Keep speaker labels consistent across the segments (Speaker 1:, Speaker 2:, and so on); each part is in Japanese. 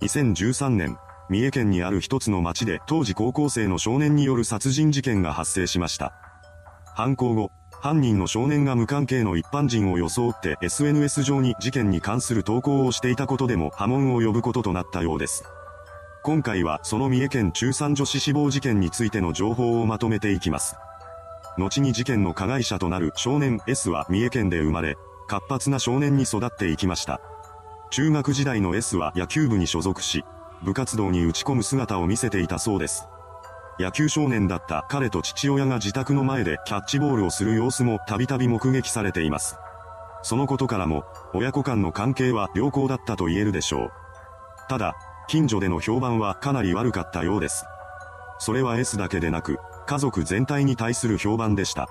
Speaker 1: 2013年、三重県にある一つの町で当時高校生の少年による殺人事件が発生しました。犯行後、犯人の少年が無関係の一般人を装って SNS 上に事件に関する投稿をしていたことでも波紋を呼ぶこととなったようです。今回はその三重県中3女子死亡事件についての情報をまとめていきます。後に事件の加害者となる少年 S は三重県で生まれ、活発な少年に育っていきました。中学時代の S は野球部に所属し、部活動に打ち込む姿を見せていたそうです。野球少年だった彼と父親が自宅の前でキャッチボールをする様子もたびたび目撃されています。そのことからも、親子間の関係は良好だったと言えるでしょう。ただ、近所での評判はかなり悪かったようです。それは S だけでなく、家族全体に対する評判でした。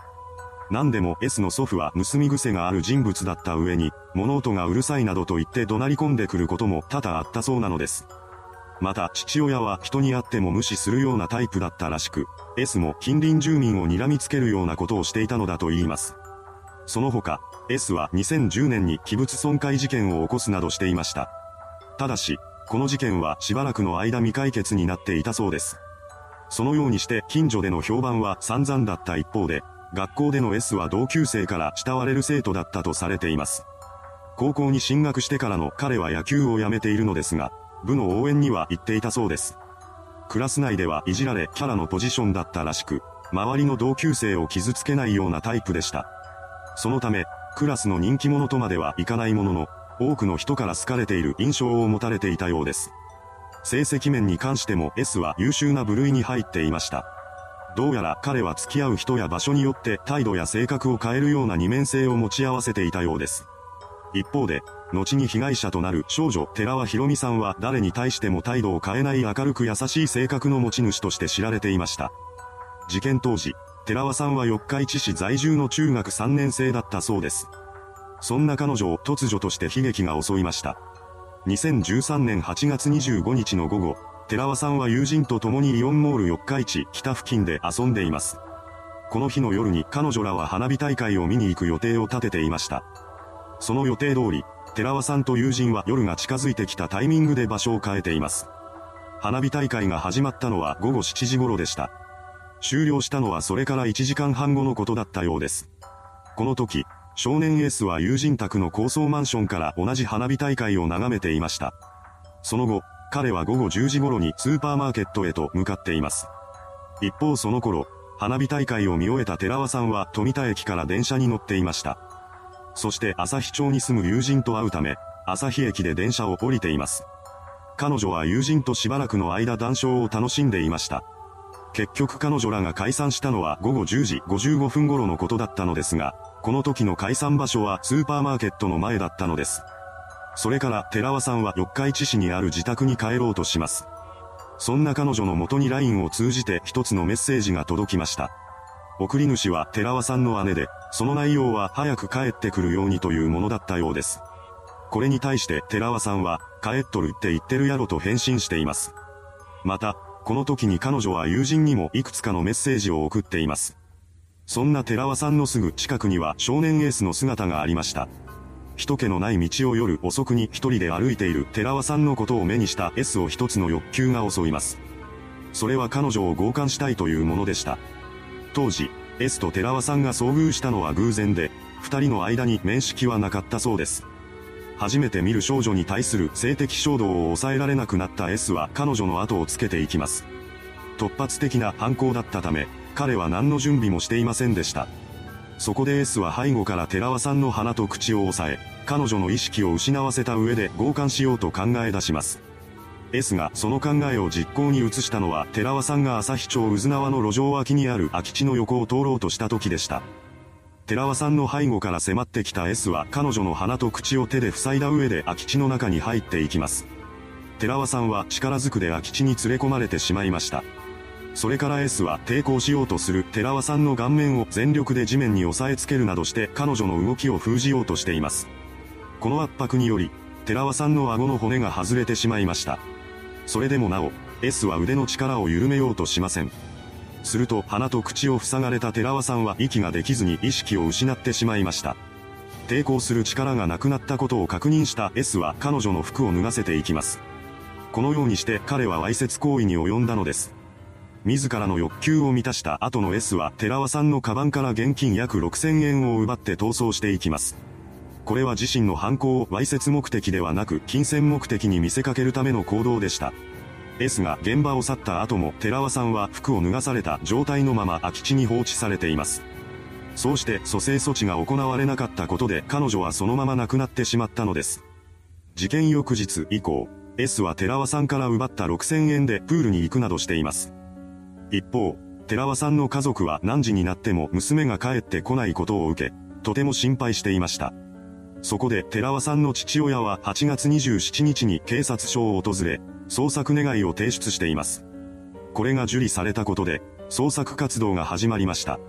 Speaker 1: 何でも S の祖父は盗み癖がある人物だった上に、物音がうるさいなどと言って怒鳴り込んでくることも多々あったそうなのです。また父親は人に会っても無視するようなタイプだったらしく、S も近隣住民を睨みつけるようなことをしていたのだと言います。その他、S は2010年に器物損壊事件を起こすなどしていました。ただし、この事件はしばらくの間未解決になっていたそうです。そのようにして近所での評判は散々だった一方で、学校での S は同級生から慕われる生徒だったとされています。高校に進学してからの彼は野球を辞めているのですが、部の応援には行っていたそうです。クラス内ではいじられキャラのポジションだったらしく、周りの同級生を傷つけないようなタイプでした。そのため、クラスの人気者とまではいかないものの、多くの人から好かれている印象を持たれていたようです。成績面に関しても S は優秀な部類に入っていました。どうやら彼は付き合う人や場所によって態度や性格を変えるような二面性を持ち合わせていたようです。一方で、後に被害者となる少女寺尾博美さんは誰に対しても態度を変えない明るく優しい性格の持ち主として知られていました。事件当時、寺尾さんは四日市市在住の中学3年生だったそうです。そんな彼女を突如として悲劇が襲いました。2013年8月25日の午後、寺尾さんは友人と共にイオンモール四日市北付近で遊んでいます。この日の夜に彼女らは花火大会を見に行く予定を立てていました。その予定通り、寺尾さんと友人は夜が近づいてきたタイミングで場所を変えています。花火大会が始まったのは午後7時頃でした。終了したのはそれから1時間半後のことだったようです。この時、少年エースは友人宅の高層マンションから同じ花火大会を眺めていました。その後、彼は午後10時頃にスーパーマーケットへと向かっています。一方その頃、花火大会を見終えた寺尾さんは富田駅から電車に乗っていました。そして旭町に住む友人と会うため、旭駅で電車を降りています。彼女は友人としばらくの間談笑を楽しんでいました。結局彼女らが解散したのは午後10時55分頃のことだったのですが、この時の解散場所はスーパーマーケットの前だったのです。それから寺尾さんは四日市市にある自宅に帰ろうとします。そんな彼女の元に LINE を通じて一つのメッセージが届きました。送り主は寺尾さんの姉で、その内容は早く帰ってくるようにというものだったようです。これに対して寺尾さんは、帰っとるって言ってるやろと返信しています。また、この時に彼女は友人にもいくつかのメッセージを送っています。そんな寺尾さんのすぐ近くには少年エースの姿がありました。人気のない道を夜遅くに一人で歩いている寺尾さんのことを目にした S を一つの欲求が襲います。それは彼女を強姦したいというものでした。当時、S と寺尾さんが遭遇したのは偶然で、二人の間に面識はなかったそうです。初めて見る少女に対する性的衝動を抑えられなくなった S は彼女の後をつけていきます。突発的な犯行だったため、彼は何の準備もしていませんでした。そこで S は背後から寺尾さんの鼻と口を押さえ、彼女の意識を失わせた上で強姦しようと考え出します。S がその考えを実行に移したのは寺尾さんが旭町渦縄の路上脇にある空き地の横を通ろうとした時でした。寺尾さんの背後から迫ってきた S は彼女の鼻と口を手で塞いだ上で空き地の中に入っていきます。寺尾さんは力ずくで空き地に連れ込まれてしまいました。それから S は抵抗しようとする寺尾さんの顔面を全力で地面に押さえつけるなどして彼女の動きを封じようとしています。この圧迫により、寺尾さんの顎の骨が外れてしまいました。それでもなお、S は腕の力を緩めようとしません。すると鼻と口を塞がれた寺尾さんは息ができずに意識を失ってしまいました。抵抗する力がなくなったことを確認した S は彼女の服を脱がせていきます。このようにして彼はわいせつ行為に及んだのです。自らの欲求を満たした後の S は寺尾さんのカバンから現金約6000円を奪って逃走していきます。これは自身の犯行をわいせつ目的ではなく金銭目的に見せかけるための行動でした。S が現場を去った後も寺尾さんは服を脱がされた状態のまま空き地に放置されています。そうして蘇生措置が行われなかったことで彼女はそのまま亡くなってしまったのです。事件翌日以降、S は寺尾さんから奪った6000円でプールに行くなどしています。一方、寺尾さんの家族は何時になっても娘が帰ってこないことを受け、とても心配していました。そこで寺尾さんの父親は8月27日に警察署を訪れ、捜索願いを提出しています。これが受理されたことで、捜索活動が始まりました。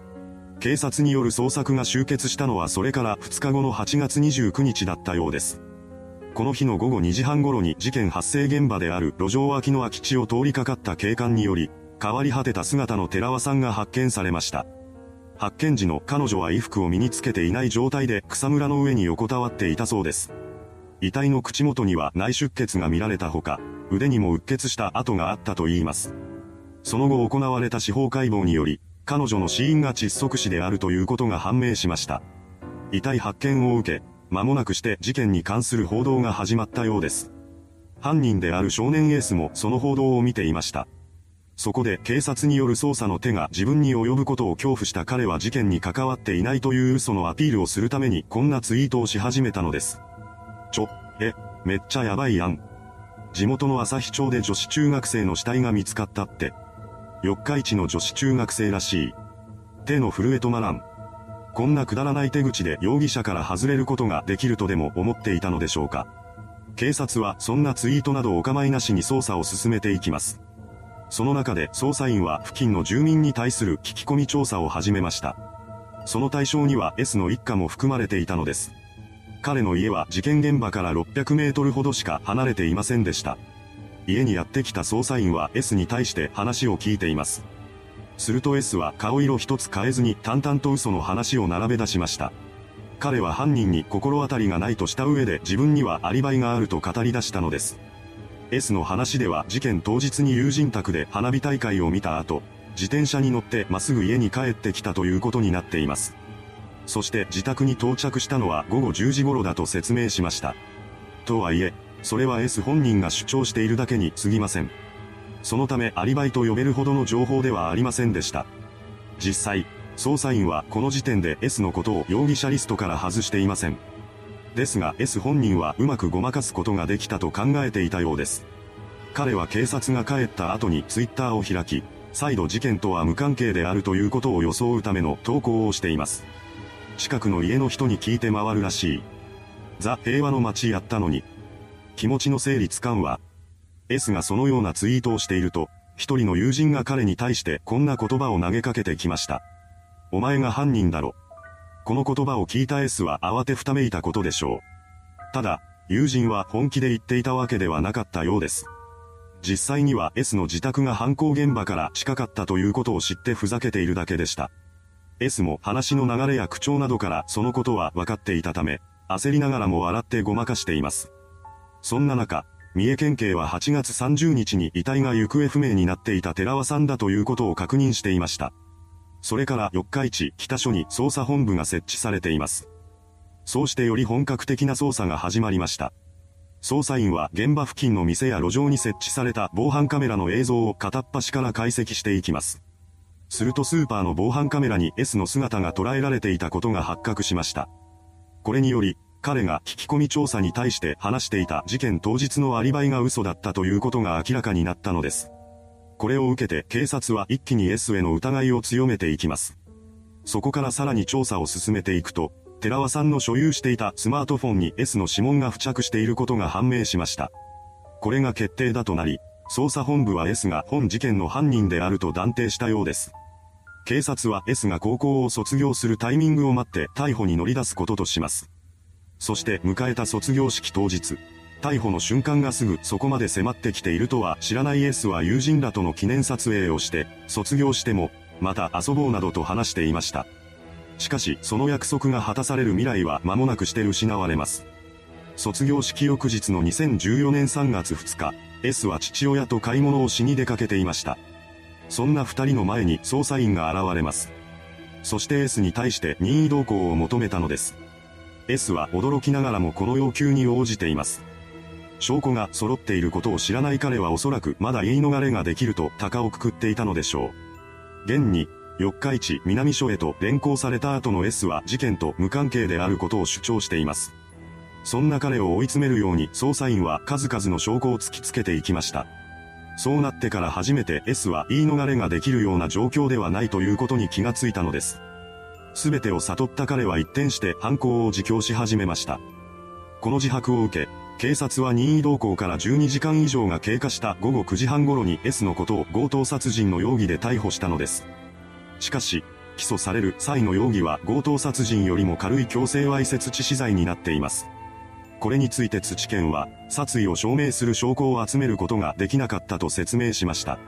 Speaker 1: 警察による捜索が終結したのはそれから2日後の8月29日だったようです。この日の午後2時半頃に事件発生現場である路上脇の空き地を通りかかった警官により、変わり果てた姿の寺尾さんが発見されました。発見時の彼女は衣服を身につけていない状態で草むらの上に横たわっていたそうです。遺体の口元には内出血が見られたほか、腕にもうっ血した跡があったといいます。その後行われた司法解剖により、彼女の死因が窒息死であるということが判明しました。遺体発見を受け、間もなくして事件に関する報道が始まったようです。犯人である少年エースもその報道を見ていました。そこで警察による捜査の手が自分に及ぶことを恐怖した彼は事件に関わっていないという嘘のアピールをするためにこんなツイートをし始めたのです。ちょ、え、めっちゃやばいやん。地元の朝日町で女子中学生の死体が見つかったって。四日市の女子中学生らしい。手の震え止まらん。こんなくだらない手口で容疑者から外れることができるとでも思っていたのでしょうか。警察はそんなツイートなどお構いなしに捜査を進めていきます。その中で捜査員は付近の住民に対する聞き込み調査を始めました。その対象には S の一家も含まれていたのです。彼の家は事件現場から600メートルほどしか離れていませんでした。家にやってきた捜査員は S に対して話を聞いています。すると S は顔色一つ変えずに淡々と嘘の話を並べ出しました。彼は犯人に心当たりがないとした上で自分にはアリバイがあると語り出したのです。S の話では事件当日に友人宅で花火大会を見た後、自転車に乗ってまっすぐ家に帰ってきたということになっています。そして自宅に到着したのは午後10時頃だと説明しました。とはいえ、それは S 本人が主張しているだけに過ぎません。そのためアリバイと呼べるほどの情報ではありませんでした。実際、捜査員はこの時点で S のことを容疑者リストから外していません。ですが S 本人はうまくごまかすことができたと考えていたようです。彼は警察が帰った後に Twitter を開き、再度事件とは無関係であるということを装うための投稿をしています。近くの家の人に聞いて回るらしい。ザ・平和の街やったのに。気持ちの整理つかんわ。S がそのようなツイートをしていると、一人の友人が彼に対してこんな言葉を投げかけてきました。お前が犯人だろ。この言葉を聞いた S は慌てふためいたことでしょう。ただ、友人は本気で言っていたわけではなかったようです。実際には S の自宅が犯行現場から近かったということを知ってふざけているだけでした。S も話の流れや口調などからそのことは分かっていたため、焦りながらも笑ってごまかしています。そんな中、三重県警は8月30日に遺体が行方不明になっていた寺尾さんだということを確認していました。それから四日市北署に捜査本部が設置されています。そうしてより本格的な捜査が始まりました。捜査員は現場付近の店や路上に設置された防犯カメラの映像を片っ端から解析していきます。するとスーパーの防犯カメラに S の姿が捉えられていたことが発覚しました。これにより、彼が聞き込み調査に対して話していた事件当日のアリバイが嘘だったということが明らかになったのです。これを受けて警察は一気に S への疑いを強めていきます。そこからさらに調査を進めていくと、寺尾さんの所有していたスマートフォンに S の指紋が付着していることが判明しました。これが決定だとなり、捜査本部は S が本事件の犯人であると断定したようです。警察は S が高校を卒業するタイミングを待って逮捕に乗り出すこととします。そして迎えた卒業式当日、逮捕の瞬間がすぐそこまで迫ってきているとは知らない S は友人らとの記念撮影をして、卒業しても、また遊ぼうなどと話していました。しかし、その約束が果たされる未来は間もなくして失われます。卒業式翌日の2014年3月2日、S は父親と買い物をしに出かけていました。そんな二人の前に捜査員が現れます。そして S に対して任意同行を求めたのです。S は驚きながらもこの要求に応じています。証拠が揃っていることを知らない彼はおそらくまだ言い逃れができると鷹をくくっていたのでしょう。現に、四日市南署へと連行された後の S は事件と無関係であることを主張しています。そんな彼を追い詰めるように捜査員は数々の証拠を突きつけていきました。そうなってから初めて S は言い逃れができるような状況ではないということに気がついたのです。すべてを悟った彼は一転して犯行を自供し始めました。この自白を受け、警察は任意同行から12時間以上が経過した午後9時半頃に S のことを強盗殺人の容疑で逮捕したのです。しかし、起訴される際の容疑は強盗殺人よりも軽い強制わいせつ致死罪になっています。これについて土県は、殺意を証明する証拠を集めることができなかったと説明しました。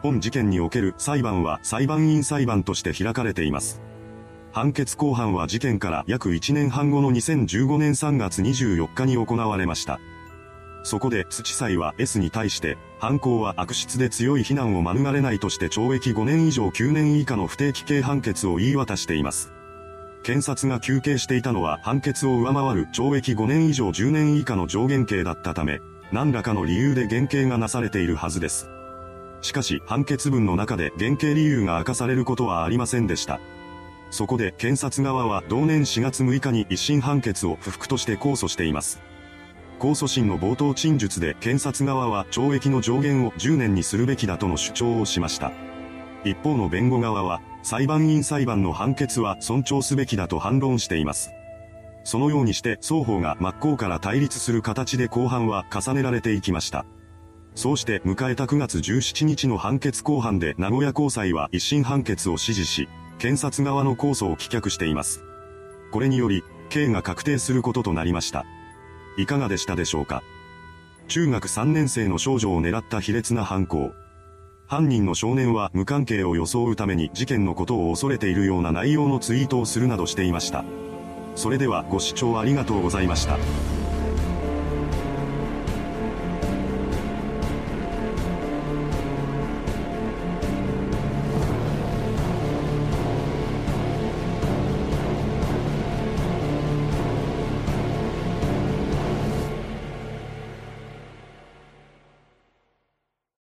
Speaker 1: 本事件における裁判は裁判員裁判として開かれています。判決公判は事件から約1年半後の2015年3月24日に行われました。そこで土裁は S に対して、犯行は悪質で強い非難を免れないとして懲役5年以上9年以下の不定期刑判決を言い渡しています。検察が求刑していたのは判決を上回る懲役5年以上10年以下の上限刑だったため、何らかの理由で減刑がなされているはずです。しかし判決文の中で減刑理由が明かされることはありませんでした。そこで検察側は同年4月6日に一審判決を不服として控訴しています。控訴審の冒頭陳述で検察側は懲役の上限を10年にするべきだとの主張をしました。一方の弁護側は、裁判員裁判の判決は尊重すべきだと反論しています。そのようにして双方が真っ向から対立する形で後半は重ねられていきました。そうして迎えた9月17日の判決公判で名古屋高裁は一審判決を支持し、検察側の控訴を棄却しています。これにより、刑が確定することとなりました。いかがでしたでしょうか中学3年生の少女を狙った卑劣な犯行。犯人の少年は無関係を装うために事件のことを恐れているような内容のツイートをするなどしていました。それではご視聴ありがとうございました。